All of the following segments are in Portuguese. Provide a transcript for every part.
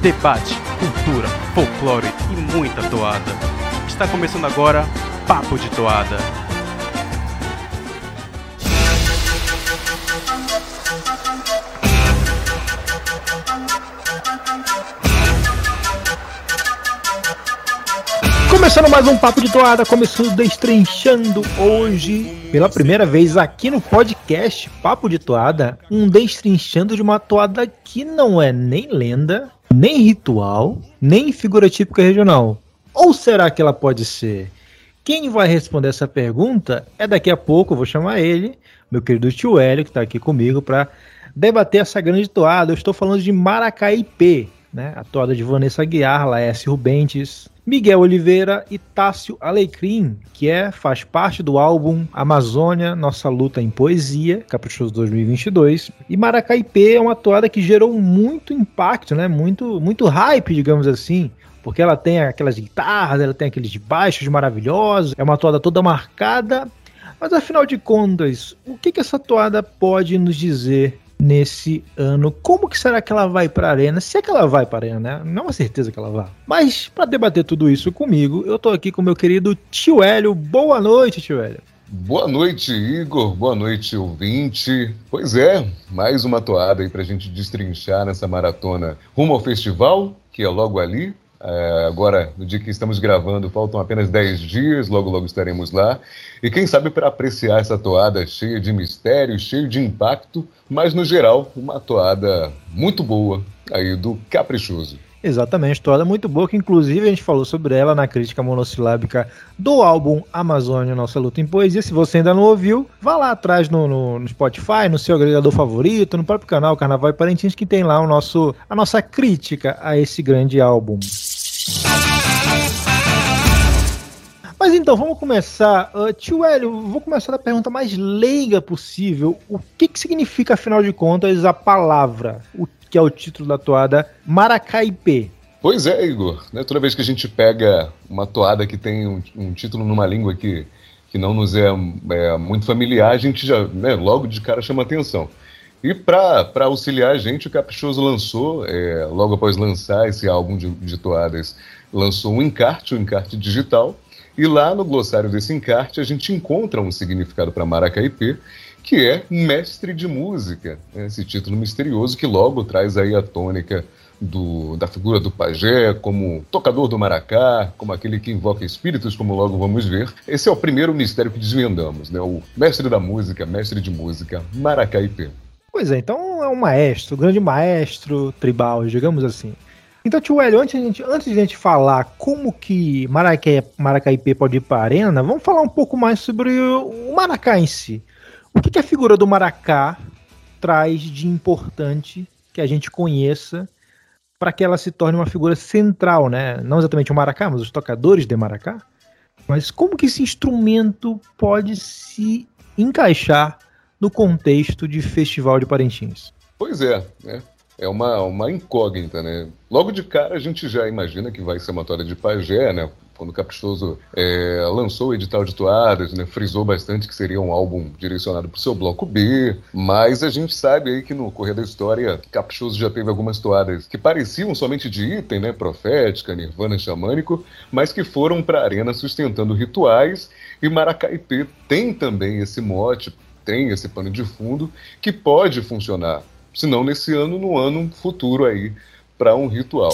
debate, cultura, folclore e muita toada. Está começando agora Papo de Toada. Começando mais um Papo de Toada, começando destrinchando hoje, pela primeira vez aqui no podcast Papo de Toada, um destrinchando de uma toada que não é nem lenda, nem ritual, nem figura típica regional. Ou será que ela pode ser? Quem vai responder essa pergunta é daqui a pouco, eu vou chamar ele, meu querido tio Hélio, que está aqui comigo, para debater essa grande toada. Eu estou falando de Maracaípe, né? A toada de Vanessa Guiar, Laércio Rubentes, Miguel Oliveira e Tássio Alecrim, que é, faz parte do álbum Amazônia, Nossa Luta em Poesia, Caprichoso 2022. E Maracaipê é uma toada que gerou muito impacto, né? muito, muito hype, digamos assim, porque ela tem aquelas guitarras, ela tem aqueles baixos maravilhosos, é uma toada toda marcada. Mas afinal de contas, o que, que essa toada pode nos dizer nesse ano. Como que será que ela vai para a arena? Se é que ela vai para a arena, né? Não é uma certeza que ela vai. Mas para debater tudo isso comigo, eu tô aqui com meu querido Tio Hélio. Boa noite, Tio Hélio. Boa noite, Igor. Boa noite, ouvinte. Pois é, mais uma toada aí pra gente destrinchar nessa maratona rumo ao festival, que é logo ali, é, agora, no dia que estamos gravando, faltam apenas 10 dias, logo logo estaremos lá. E quem sabe para apreciar essa toada cheia de mistério, cheia de impacto, mas no geral, uma toada muito boa aí do Caprichoso. Exatamente, toada muito boa, que inclusive a gente falou sobre ela na crítica monossilábica do álbum Amazônia Nossa Luta em Poesia. Se você ainda não ouviu, vá lá atrás no, no, no Spotify, no seu agregador favorito, no próprio canal Carnaval e Parintins, que tem lá o nosso, a nossa crítica a esse grande álbum. Mas então, vamos começar. Uh, tio Hélio, vou começar da pergunta mais leiga possível. O que, que significa, afinal de contas, a palavra, o que é o título da toada Maracaipê? Pois é, Igor. Né, toda vez que a gente pega uma toada que tem um, um título numa língua que, que não nos é, é, muito familiar, a gente já né, logo de cara chama atenção. E para auxiliar a gente, o Caprichoso lançou, é, logo após lançar esse álbum de, de toadas, lançou um encarte, um encarte digital, e lá no glossário desse encarte a gente encontra um significado para Maracaipê, que é mestre de música, né? esse título misterioso que logo traz aí a tônica do, da figura do pajé, como tocador do maracá, como aquele que invoca espíritos, como logo vamos ver. Esse é o primeiro mistério que desvendamos, né? o mestre da música, mestre de música, Maracaipê. Pois é, então é um maestro, grande maestro tribal, digamos assim. Então, tio Hélio, antes de, antes de a gente falar como que Maracaipê pode ir para a arena, vamos falar um pouco mais sobre o Maracá em si. O que, que a figura do Maracá traz de importante que a gente conheça para que ela se torne uma figura central, né? Não exatamente o Maracá, mas os tocadores de Maracá. Mas como que esse instrumento pode se encaixar no contexto de Festival de Parintins? Pois é, né? é uma, uma incógnita, né? Logo de cara a gente já imagina que vai ser uma toada de pajé, né? Quando o Caprichoso é, lançou o edital de toadas, né, frisou bastante que seria um álbum direcionado para o seu bloco B, mas a gente sabe aí que no correr da história, Caprichoso já teve algumas toadas que pareciam somente de item, né, profética, nirvana xamânico, mas que foram para a arena sustentando rituais, e Maracaipê tem também esse mote tem esse pano de fundo que pode funcionar, se não nesse ano, no ano futuro aí, para um ritual.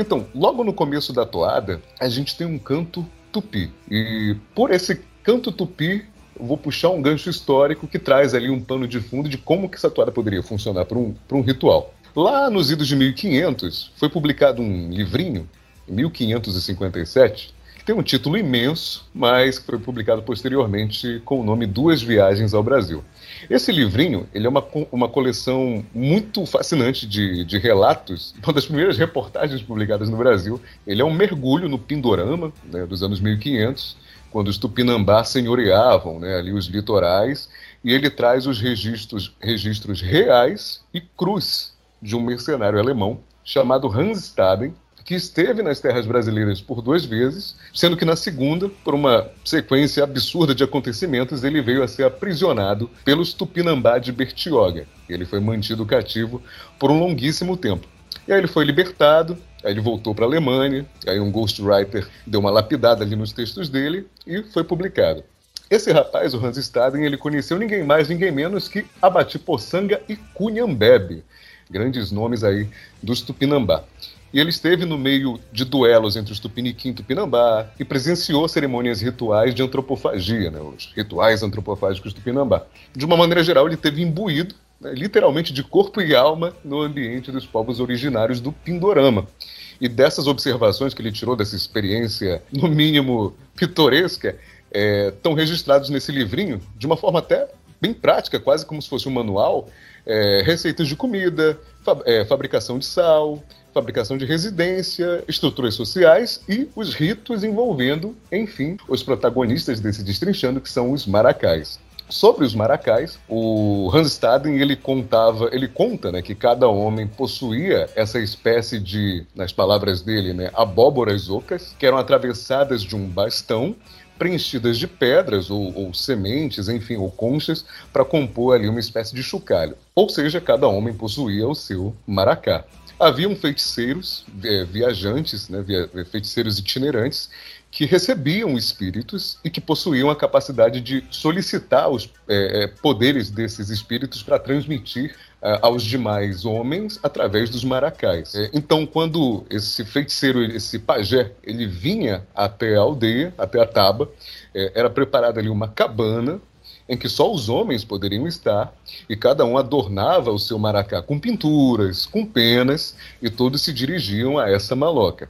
Então, logo no começo da toada, a gente tem um canto tupi. E por esse canto tupi, vou puxar um gancho histórico que traz ali um pano de fundo de como que essa toada poderia funcionar para um, um ritual. Lá nos idos de 1500, foi publicado um livrinho, em 1557, tem um título imenso, mas foi publicado posteriormente com o nome Duas Viagens ao Brasil. Esse livrinho ele é uma, uma coleção muito fascinante de, de relatos, uma das primeiras reportagens publicadas no Brasil. Ele é um mergulho no Pindorama né, dos anos 1500, quando os Tupinambá senhoreavam né, ali os litorais, e ele traz os registros, registros reais e cruz de um mercenário alemão chamado Hans Staden, que esteve nas terras brasileiras por duas vezes, sendo que na segunda, por uma sequência absurda de acontecimentos, ele veio a ser aprisionado pelos Tupinambá de Bertioga. Ele foi mantido cativo por um longuíssimo tempo. E aí ele foi libertado, aí ele voltou para a Alemanha, aí um ghostwriter deu uma lapidada ali nos textos dele e foi publicado. Esse rapaz, o Hans Staden, ele conheceu ninguém mais, ninguém menos que Abati Poçanga e Cunhambebe, grandes nomes aí dos Tupinambá. E ele esteve no meio de duelos entre os Tupiniquim e Tupinambá e presenciou cerimônias rituais de antropofagia, né, os rituais antropofágicos Tupinambá. De uma maneira geral, ele teve imbuído, né, literalmente de corpo e alma, no ambiente dos povos originários do Pindorama. E dessas observações que ele tirou dessa experiência, no mínimo pitoresca, estão é, registrados nesse livrinho, de uma forma até bem prática, quase como se fosse um manual, é, receitas de comida, fa é, fabricação de sal, fabricação de residência, estruturas sociais e os ritos envolvendo, enfim, os protagonistas desse destrinchando, que são os maracais. Sobre os maracais, o Hans Staden ele contava, ele conta, né, que cada homem possuía essa espécie de, nas palavras dele, né, abóboras ocas, que eram atravessadas de um bastão preenchidas de pedras ou, ou, sementes, enfim, ou conchas, para compor ali uma espécie de chocalho. Ou seja, cada homem possuía o seu maracá. Haviam feiticeiros, é, viajantes, né, feiticeiros itinerantes, que recebiam espíritos e que possuíam a capacidade de solicitar os é poderes desses espíritos para transmitir é, aos demais homens através dos maracais. É, então, quando esse feiticeiro, esse pajé, ele vinha até a aldeia, até a taba, era preparada ali uma cabana em que só os homens poderiam estar, e cada um adornava o seu maracá com pinturas, com penas, e todos se dirigiam a essa maloca.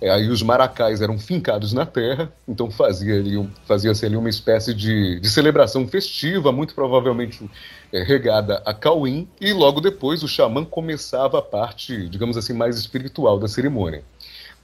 É, aí os maracais eram fincados na terra, então fazia-se fazia ali uma espécie de, de celebração festiva, muito provavelmente é, regada a Cauim, e logo depois o xamã começava a parte, digamos assim, mais espiritual da cerimônia.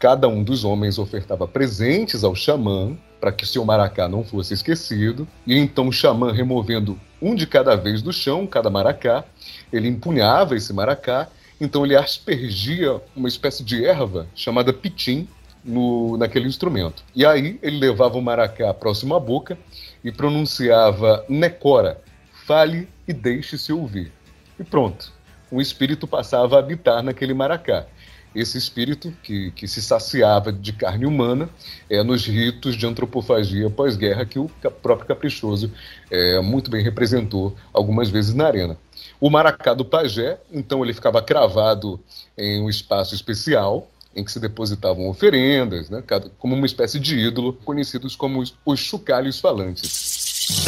Cada um dos homens ofertava presentes ao xamã, para que seu maracá não fosse esquecido, e então o xamã, removendo um de cada vez do chão, cada maracá, ele empunhava esse maracá, então ele aspergia uma espécie de erva chamada pitim no, naquele instrumento. E aí ele levava o maracá próximo à boca e pronunciava Necora, fale e deixe-se ouvir. E pronto, o espírito passava a habitar naquele maracá esse espírito que, que se saciava de carne humana é, nos ritos de antropofagia pós-guerra que o próprio Caprichoso é, muito bem representou algumas vezes na arena. O maracá do pajé, então, ele ficava cravado em um espaço especial, em que se depositavam oferendas, né, como uma espécie de ídolo, conhecidos como os, os chocalhos falantes.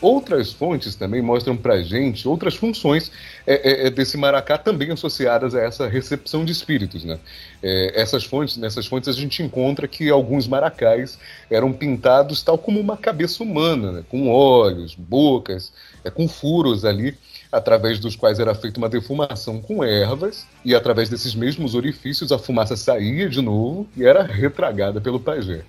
Outras fontes também mostram para gente outras funções é, é, é, desse maracá também associadas a essa recepção de espíritos. Né? É, essas fontes, nessas fontes a gente encontra que alguns maracais eram pintados tal como uma cabeça humana, né? com olhos, bocas, é, com furos ali, através dos quais era feita uma defumação com ervas, e através desses mesmos orifícios a fumaça saía de novo e era retragada pelo pajé.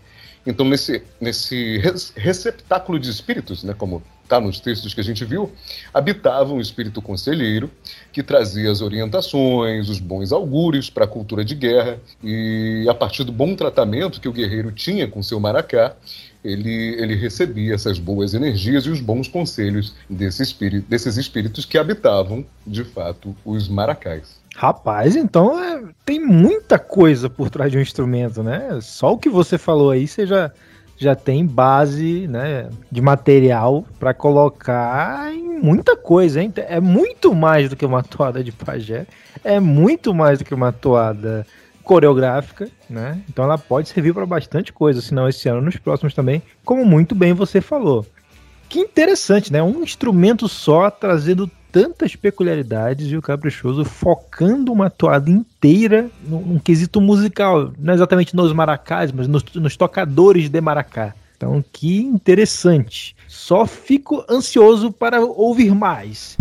Então, nesse, nesse receptáculo de espíritos, né, como está nos textos que a gente viu, habitava um espírito conselheiro que trazia as orientações, os bons augúrios para a cultura de guerra, e a partir do bom tratamento que o guerreiro tinha com seu maracá, ele, ele recebia essas boas energias e os bons conselhos desse espírito, desses espíritos que habitavam, de fato, os maracás. Rapaz, então é, tem muita coisa por trás de um instrumento, né? Só o que você falou aí, você já, já tem base né, de material para colocar em muita coisa, hein? É muito mais do que uma toada de pajé, é muito mais do que uma toada coreográfica, né? Então ela pode servir para bastante coisa, se não esse ano, nos próximos também, como muito bem você falou. Que interessante, né? Um instrumento só trazendo tantas peculiaridades e o Caprichoso focando uma toada inteira num, num quesito musical, não exatamente nos maracás, mas nos, nos tocadores de maracá. Então, que interessante. Só fico ansioso para ouvir mais.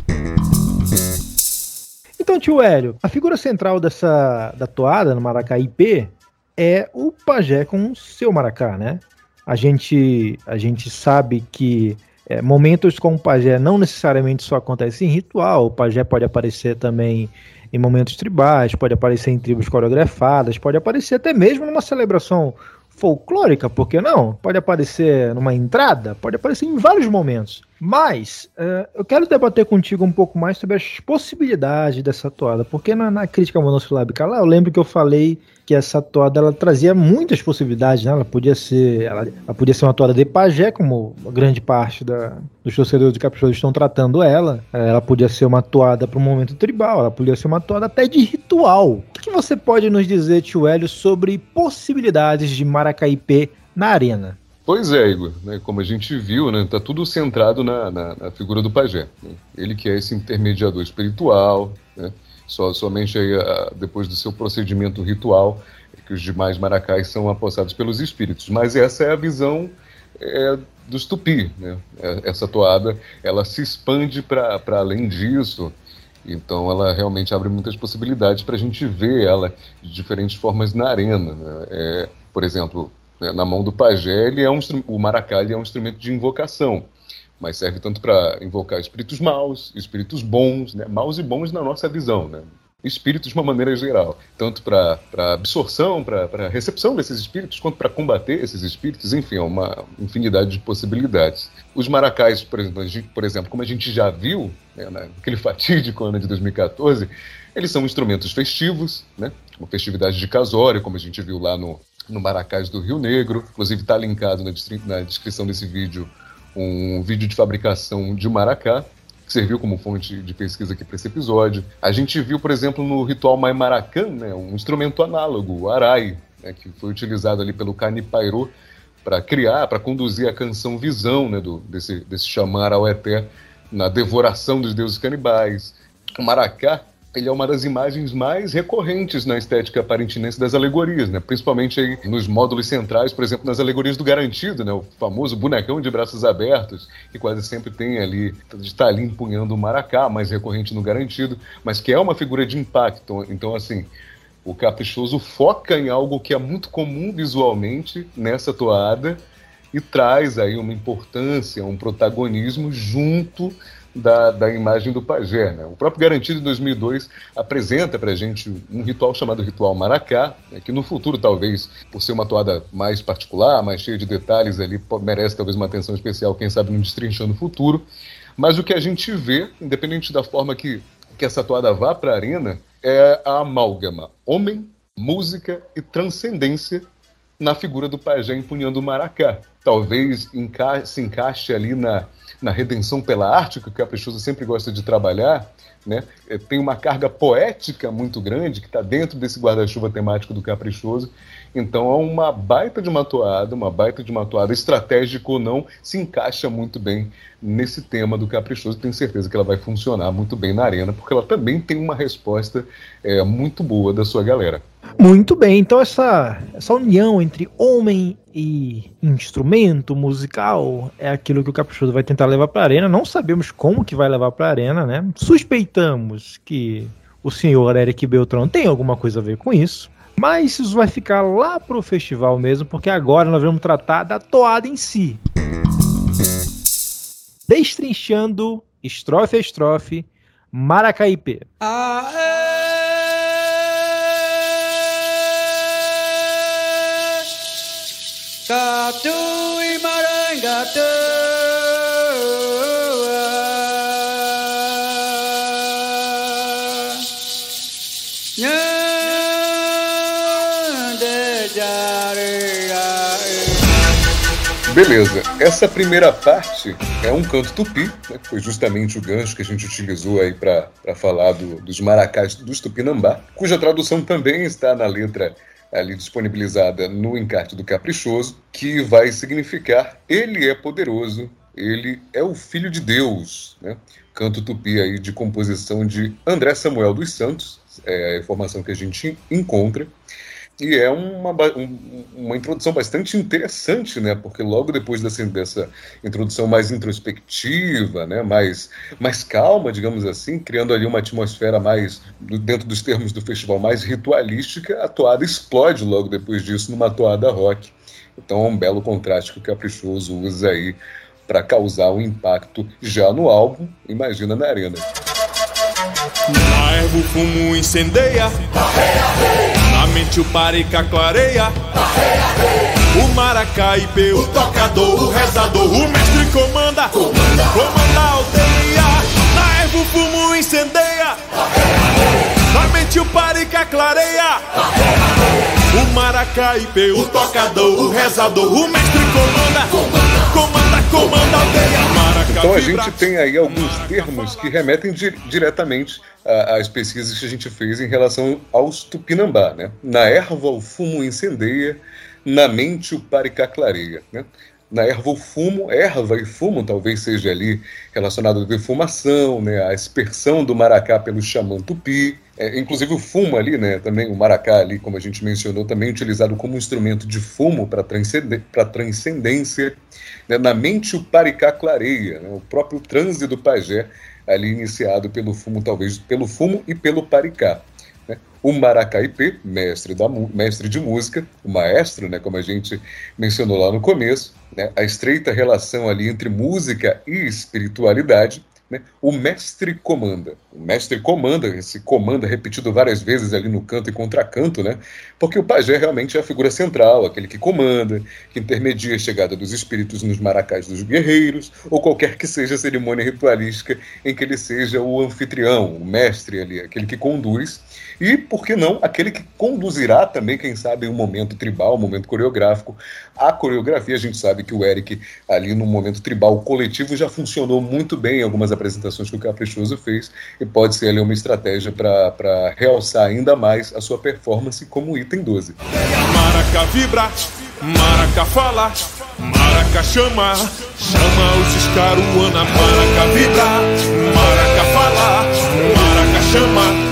Então, tio Hélio, a figura central dessa da toada no Maracá IP é o pajé com seu maracá, né? A gente, a gente sabe que é, momentos com o pajé não necessariamente só acontecem em ritual, o pajé pode aparecer também em momentos tribais, pode aparecer em tribos coreografadas, pode aparecer até mesmo numa celebração folclórica, por que não? Pode aparecer numa entrada, pode aparecer em vários momentos. Mas uh, eu quero debater contigo um pouco mais sobre as possibilidades dessa toada, porque na, na crítica monossilábica lá, eu lembro que eu falei que essa toada ela trazia muitas possibilidades, né? Ela podia ser, ela, ela podia ser uma toada de pajé, como grande parte da, dos torcedores de Caprichoso estão tratando ela. Ela podia ser uma toada para um momento tribal, ela podia ser uma toada até de ritual. O que, que você pode nos dizer, tio Hélio, sobre possibilidades de Maracaipê na arena? Pois é, Igor. Né, como a gente viu, né, tá tudo centrado na, na, na figura do pajé. Né? Ele que é esse intermediador espiritual, né? Só, somente aí, depois do seu procedimento ritual é que os demais maracás são apossados pelos espíritos. Mas essa é a visão é, dos tupi. Né? É, essa toada ela se expande para além disso. Então ela realmente abre muitas possibilidades para a gente ver ela de diferentes formas na arena. Né? É, por exemplo, né, na mão do pajé, ele é um, o maracá é um instrumento de invocação mas serve tanto para invocar espíritos maus, espíritos bons, né? maus e bons na nossa visão, né? espíritos de uma maneira geral, tanto para absorção, para recepção desses espíritos, quanto para combater esses espíritos, enfim, é uma infinidade de possibilidades. Os maracais, por exemplo, por exemplo como a gente já viu né, naquele fatídico ano de 2014, eles são instrumentos festivos, né, uma festividade de casório, como a gente viu lá no, no Maracás do Rio Negro, inclusive está linkado na, na descrição desse vídeo um vídeo de fabricação de maracá, que serviu como fonte de pesquisa aqui para esse episódio. A gente viu, por exemplo, no ritual Maimaracan, né, um instrumento análogo, o arai, né, que foi utilizado ali pelo Canipairo para criar, para conduzir a canção Visão, né, do, desse, desse chamar ao Eté na devoração dos deuses canibais. O maracá ele é uma das imagens mais recorrentes na estética parintinense das alegorias, né? principalmente aí nos módulos centrais, por exemplo, nas alegorias do Garantido, né? o famoso bonecão de braços abertos, que quase sempre tem ali, está ali empunhando o maracá, mais recorrente no Garantido, mas que é uma figura de impacto. Então, assim, o caprichoso foca em algo que é muito comum visualmente nessa toada e traz aí uma importância, um protagonismo junto da, da imagem do pajé. Né? O próprio Garantido, em 2002, apresenta para a gente um ritual chamado Ritual Maracá, né? que no futuro, talvez, por ser uma toada mais particular, mais cheia de detalhes ali, merece talvez uma atenção especial, quem sabe não destrinchando o futuro. Mas o que a gente vê, independente da forma que, que essa toada vá para a arena, é a amálgama homem, música e transcendência na figura do pajé empunhando o maracá. Talvez enca se encaixe ali na, na redenção pela arte, que o Caprichoso sempre gosta de trabalhar, né? É, tem uma carga poética muito grande que está dentro desse guarda-chuva temático do Caprichoso. Então é uma baita de uma toada, uma baita de uma toada, estratégico ou não, se encaixa muito bem nesse tema do Caprichoso. Tenho certeza que ela vai funcionar muito bem na arena, porque ela também tem uma resposta é, muito boa da sua galera. Muito bem, então essa, essa união entre homem e instrumento musical é aquilo que o Caprichoso vai tentar levar para a arena. Não sabemos como que vai levar para a arena, né? Suspeitamos que o senhor Eric Beltrão tem alguma coisa a ver com isso. Mas isso vai ficar lá pro festival mesmo, porque agora nós vamos tratar da toada em si. Destrinchando estrofe a estrofe, Maracaípe. Tatu Beleza, essa primeira parte é um canto tupi, né, que foi justamente o gancho que a gente utilizou aí para falar do, dos maracás dos tupinambá, cuja tradução também está na letra ali disponibilizada no encarte do Caprichoso, que vai significar Ele é poderoso, ele é o Filho de Deus, né? Canto tupi aí de composição de André Samuel dos Santos, é a informação que a gente encontra. E é uma, um, uma introdução bastante interessante, né? Porque logo depois dessa, dessa introdução mais introspectiva, né? mais, mais calma, digamos assim, criando ali uma atmosfera mais, dentro dos termos do festival, mais ritualística, a toada explode logo depois disso numa toada rock. Então é um belo contraste que o Caprichoso usa aí para causar um impacto já no álbum, imagina na arena. Fumo incendeia, na mente o parica clareia, o maracaipe, o tocador, o rezador, o mestre comanda, comanda. A aldeia. Na erva o fumo incendeia, na mente o parica clareia, o maracaipe, o tocador, o rezador, o mestre comanda, comanda, comanda a aldeia. Então a gente tem aí alguns termos que remetem di diretamente às pesquisas que a gente fez em relação aos tupinambá, né? Na erva o fumo incendeia, na mente o paricá clareia, né? Na erva o fumo, erva e fumo talvez seja ali relacionado à defumação, né? A aspersão do maracá pelo xamã tupi, é, inclusive o fumo ali, né, também o maracá ali, como a gente mencionou, também utilizado como instrumento de fumo para transcendência. Né, na mente o paricá clareia, né, o próprio transe do pajé ali iniciado pelo fumo, talvez pelo fumo e pelo paricá. Né. O maracaipê, mestre, da, mestre de música, o maestro, né, como a gente mencionou lá no começo, né, a estreita relação ali entre música e espiritualidade, né? O mestre comanda. O mestre comanda, esse comanda repetido várias vezes ali no canto e contracanto, né? porque o pajé realmente é a figura central, aquele que comanda, que intermedia a chegada dos espíritos nos maracás dos guerreiros, ou qualquer que seja a cerimônia ritualística em que ele seja o anfitrião, o mestre ali, aquele que conduz, e, por que não, aquele que conduzirá também, quem sabe, um momento tribal, um momento coreográfico. A coreografia, a gente sabe que o Eric, ali no momento tribal coletivo, já funcionou muito bem em algumas apresentações que o Caprichoso fez, e pode ser ali uma estratégia para realçar ainda mais a sua performance como item 12. Maraca vibra, Maraca fala, Maraca chama, chama os escaruana, Maraca vibra, Maraca fala, Maraca chama.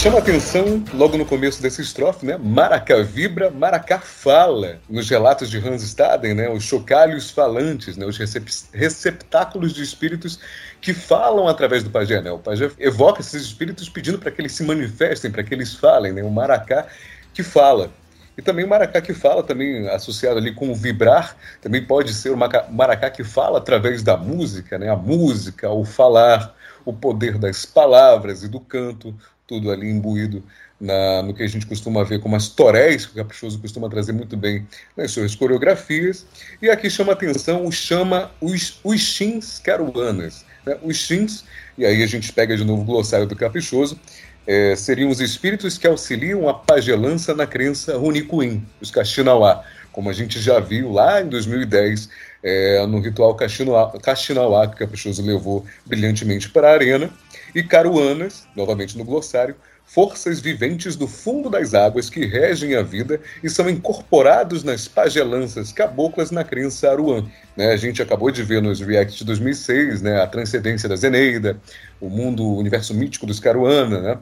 Chama atenção logo no começo dessa estrofe, né? Maracá vibra, Maracá fala. Nos relatos de Hans Staden, né? Os chocalhos falantes, né? Os recep receptáculos de espíritos que falam através do pajé, né? O pajé evoca esses espíritos pedindo para que eles se manifestem, para que eles falem, né? O maracá que fala. E também o maracá que fala, também associado ali com o vibrar, também pode ser o maracá que fala através da música, né? A música, o falar, o poder das palavras e do canto, tudo ali imbuído na, no que a gente costuma ver como as toréis, que o Caprichoso costuma trazer muito bem nas suas coreografias. E aqui chama atenção o chama os, os chins caruanas. Né? Os chins, e aí a gente pega de novo o glossário do Caprichoso, é, seriam os espíritos que auxiliam a pagelança na crença Runicuim, os Kaxinauá, como a gente já viu lá em 2010 é, no ritual Kaxinauá, que o Caprichoso levou brilhantemente para a arena, e Caruanas, novamente no glossário, forças viventes do fundo das águas que regem a vida e são incorporados nas pagelanças caboclas na crença aruan. Né, a gente acabou de ver nos React de 2006 né, a transcendência da Zeneida, o mundo, o universo mítico dos Caruana. Né?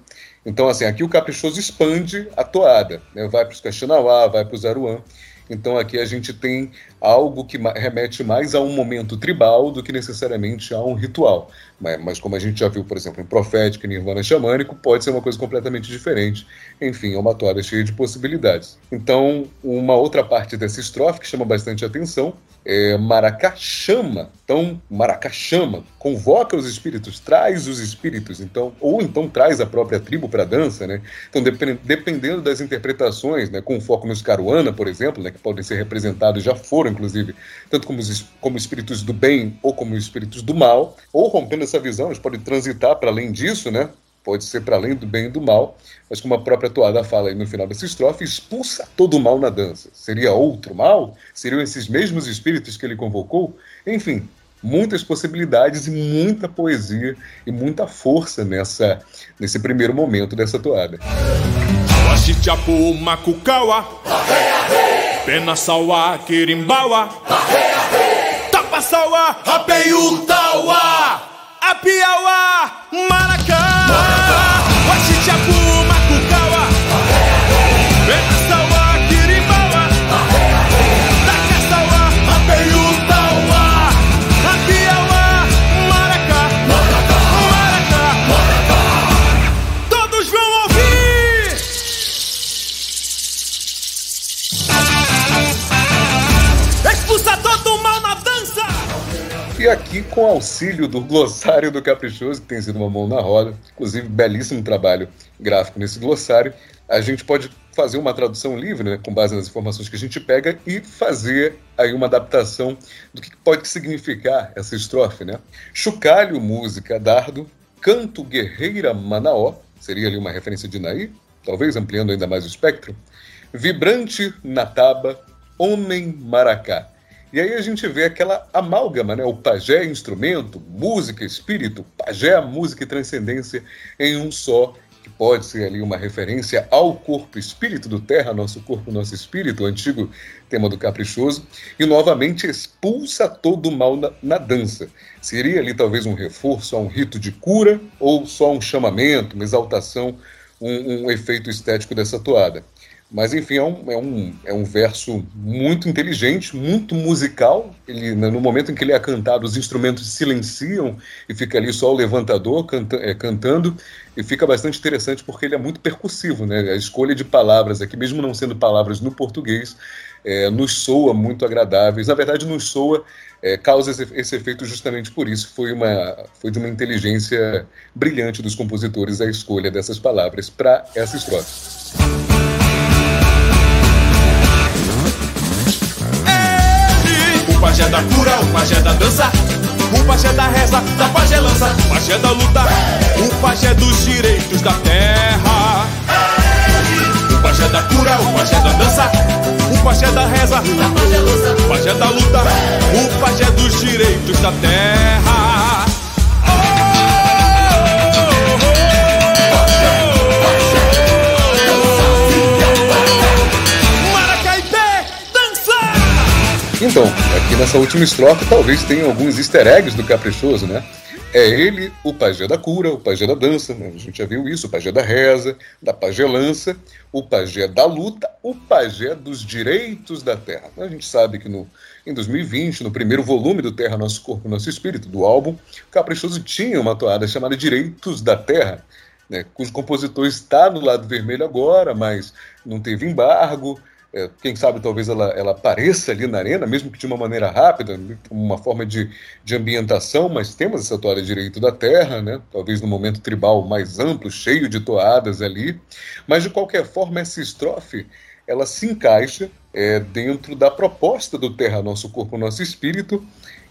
Então, assim, aqui o Caprichoso expande a toada, né, vai para os Caxinauá, vai para os Aruan. Então aqui a gente tem algo que remete mais a um momento tribal do que necessariamente a um ritual. Mas, mas como a gente já viu, por exemplo, em Profético e Nirvana Xamânico, pode ser uma coisa completamente diferente. Enfim, é uma toada cheia de possibilidades. Então, uma outra parte dessa estrofe que chama bastante atenção é Maracá chama. Então, Maracá chama, convoca os espíritos, traz os espíritos, então, ou então traz a própria tribo para a dança, né? Então, dependendo das interpretações, né, com foco nos Caruana, por exemplo, né, que podem ser representados, já foram, inclusive, tanto como, como espíritos do bem ou como espíritos do mal, ou rompendo essa visão, eles podem transitar para além disso, né? Pode ser para além do bem e do mal, mas como a própria toada fala aí no final dessa estrofe, expulsa todo o mal na dança. Seria outro mal? Seriam esses mesmos espíritos que ele convocou? Enfim, muitas possibilidades e muita poesia e muita força nessa nesse primeiro momento dessa toada. Maracá E aqui, com auxílio do glossário do Caprichoso, que tem sido uma mão na roda, inclusive belíssimo trabalho gráfico nesse glossário, a gente pode fazer uma tradução livre, né, com base nas informações que a gente pega, e fazer aí uma adaptação do que pode significar essa estrofe. Né? Chocalho, música, dardo, canto, guerreira, manaó, seria ali uma referência de Naí, talvez ampliando ainda mais o espectro. Vibrante, nataba, homem, maracá. E aí a gente vê aquela amálgama, né? O pajé instrumento, música, espírito, pajé, música e transcendência em um só, que pode ser ali uma referência ao corpo espírito do terra, nosso corpo, nosso espírito, o antigo tema do caprichoso, e novamente expulsa todo o mal na, na dança. Seria ali talvez um reforço a um rito de cura ou só um chamamento, uma exaltação, um, um efeito estético dessa toada. Mas, enfim, é um, é um, é um verso muito inteligente, muito musical. Ele, né, no momento em que ele é cantado, os instrumentos silenciam e fica ali só o levantador canta, é, cantando. E fica bastante interessante porque ele é muito percussivo. Né? A escolha de palavras aqui, mesmo não sendo palavras no português, é, nos soa muito agradáveis. Na verdade, nos soa, é, causa esse, esse, efeito justamente por isso. Foi, uma, foi de uma inteligência brilhante dos compositores a escolha dessas palavras para essa estrofe. Pajé da cura, o pajé da dança. O pajé da reza, da pagelança O pajé da luta, o pajé dos direitos da terra. O pajé da cura, o pajé da dança. O pajé da reza, da pagelança O pajé da luta, o pajé dos direitos da terra Então, aqui nessa última estrofe talvez tenha alguns easter eggs do Caprichoso, né? É ele, o pajé da cura, o pajé da dança, né? a gente já viu isso, o pajé da reza, da pagelança, o pajé da luta, o pajé dos direitos da terra. A gente sabe que no, em 2020, no primeiro volume do Terra, Nosso Corpo, Nosso Espírito, do álbum, Caprichoso tinha uma toada chamada Direitos da Terra, né? cujo compositor está no lado vermelho agora, mas não teve embargo, é, quem sabe talvez ela, ela apareça ali na arena, mesmo que de uma maneira rápida, uma forma de, de ambientação, mas temos essa toada Direito da Terra, né? talvez no momento tribal mais amplo, cheio de toadas ali, mas de qualquer forma essa estrofe ela se encaixa é, dentro da proposta do Terra, Nosso Corpo, Nosso Espírito,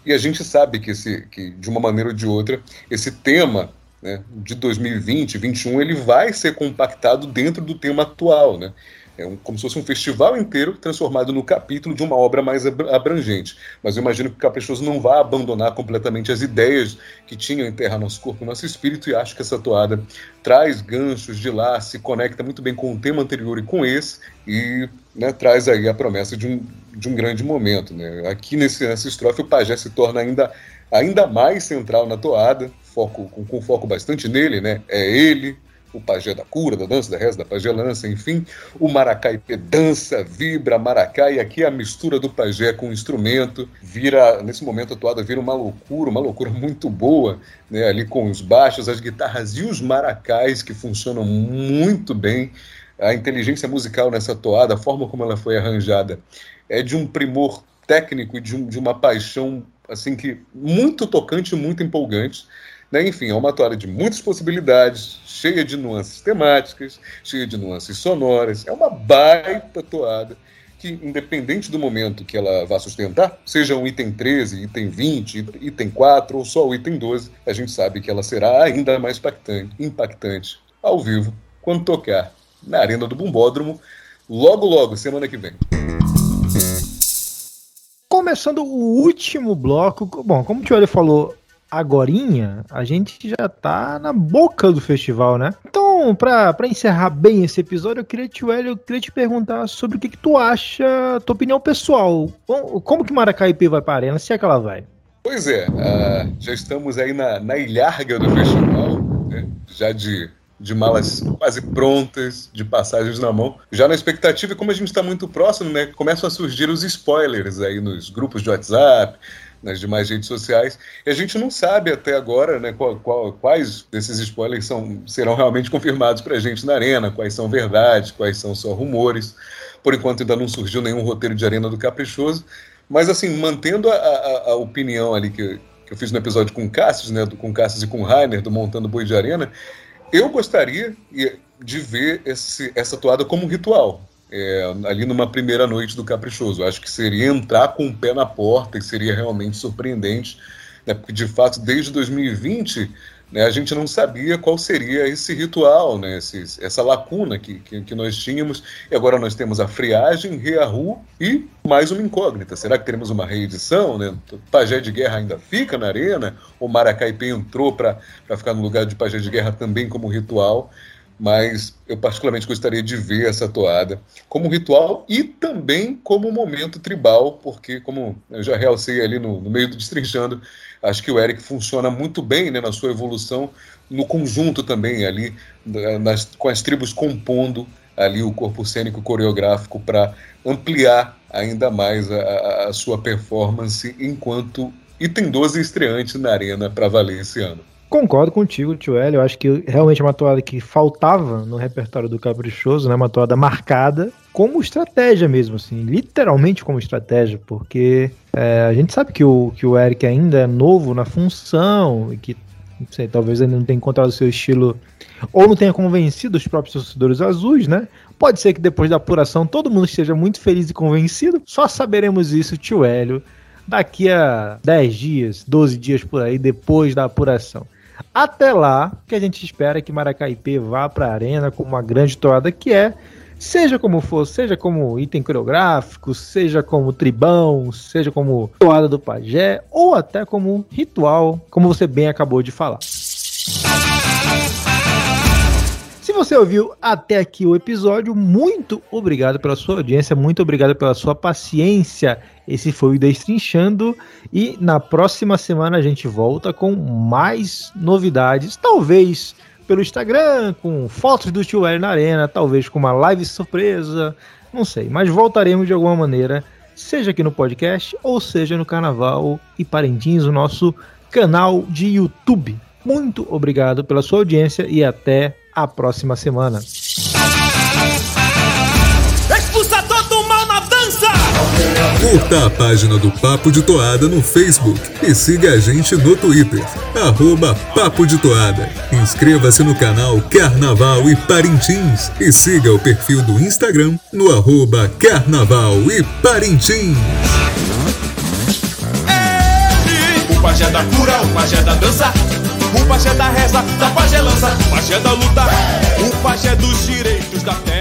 e a gente sabe que, esse, que de uma maneira ou de outra, esse tema né, de 2020, 2021, ele vai ser compactado dentro do tema atual, né? É um, como se fosse um festival inteiro transformado no capítulo de uma obra mais abrangente. Mas eu imagino que o Caprichoso não vai abandonar completamente as ideias que tinham em Terra Nosso Corpo Nosso Espírito, e acho que essa toada traz ganchos de lá, se conecta muito bem com o tema anterior e com esse, e né, traz aí a promessa de um, de um grande momento. Né? Aqui nesse, nessa estrofe, o pajé se torna ainda, ainda mais central na toada, foco, com, com foco bastante nele, né? É ele, o pajé da cura, da dança, da reza, da pagelança, enfim. O maracaipê dança, vibra, maracá, e aqui a mistura do pajé com o instrumento vira, nesse momento atuado, vira uma loucura, uma loucura muito boa, né? ali com os baixos, as guitarras e os maracais que funcionam muito bem. A inteligência musical nessa toada, a forma como ela foi arranjada, é de um primor técnico e de, um, de uma paixão assim que muito tocante, muito empolgante. Né? Enfim, é uma toada de muitas possibilidades, cheia de nuances temáticas, cheia de nuances sonoras. É uma baita toada que, independente do momento que ela vá sustentar, seja um item 13, item 20, item 4 ou só o item 12, a gente sabe que ela será ainda mais impactante, impactante ao vivo quando tocar na Arena do Bumbódromo, logo, logo, semana que vem. Começando o último bloco, bom, como o Tio falou, agorinha, a gente já tá na boca do festival, né? Então, pra, pra encerrar bem esse episódio, eu queria, te, eu queria te perguntar sobre o que, que tu acha, tua opinião pessoal. Como, que Maracaípe vai pra arena, se é que ela vai? Pois é, uh, já estamos aí na, na ilharga do festival, né? já de, de malas quase prontas, de passagens na mão. Já na expectativa, e como a gente está muito próximo, né, começam a surgir os spoilers aí nos grupos de WhatsApp, nas demais redes sociais. E a gente não sabe até agora né, qual, qual, quais desses spoilers são, serão realmente confirmados para a gente na arena, quais são verdades, quais são só rumores. Por enquanto ainda não surgiu nenhum roteiro de arena do Caprichoso. Mas assim, mantendo a, a, a opinião ali que, que eu fiz no episódio com Cassius, né, com Cassius e com Rainer, do Montando Boi de Arena, eu gostaria de ver esse, essa toada como um ritual, é, ali numa primeira noite do Caprichoso. Acho que seria entrar com o pé na porta e seria realmente surpreendente, né, porque de fato desde 2020 né, a gente não sabia qual seria esse ritual, né, esse, essa lacuna que, que, que, nós tínhamos. E agora nós temos a friagem, Reahu e mais uma incógnita. Será que teremos uma reedição? Né? Pajé de Guerra ainda fica na arena? O Maracaipê entrou para ficar no lugar de Pajé de Guerra também como ritual? Mas eu particularmente gostaria de ver essa toada como ritual e também como momento tribal, porque, como eu já realcei ali no, no meio do Destrinchando, acho que o Eric funciona muito bem né, na sua evolução, no conjunto também ali, nas, com as tribos compondo ali o corpo cênico coreográfico para ampliar ainda mais a, a sua performance enquanto item 12 estreante na arena para valer esse ano. Concordo contigo, tio Hélio. Eu acho que realmente é uma toada que faltava no repertório do Caprichoso, né? Uma toada marcada como estratégia mesmo, assim, literalmente como estratégia, porque é, a gente sabe que o, que o Eric ainda é novo na função e que, não sei, talvez ainda não tenha encontrado o seu estilo ou não tenha convencido os próprios torcedores azuis, né? Pode ser que depois da apuração todo mundo esteja muito feliz e convencido. Só saberemos isso, tio Hélio, daqui a 10 dias, 12 dias por aí, depois da apuração. Até lá, que a gente espera que Maracaipê vá para a arena com uma grande toada que é, seja como for, seja como item coreográfico, seja como tribão, seja como toada do pajé, ou até como ritual, como você bem acabou de falar. Você ouviu até aqui o episódio, muito obrigado pela sua audiência, muito obrigado pela sua paciência esse foi o Destrinchando e na próxima semana a gente volta com mais novidades, talvez pelo Instagram, com fotos do Tio L na arena, talvez com uma live surpresa, não sei, mas voltaremos de alguma maneira, seja aqui no podcast ou seja no Carnaval e Parentins, o nosso canal de YouTube. Muito obrigado pela sua audiência e até a próxima semana. Curta a página do Papo de Toada no Facebook e siga a gente no Twitter, arroba Papo de Toada. Inscreva-se no canal Carnaval e Parintins e siga o perfil do Instagram no arroba Carnaval e Parintins. O pajé da cura, o pajé da dança, o pajé da reza, da pagelança, o pajé da luta, o pajé dos direitos da terra.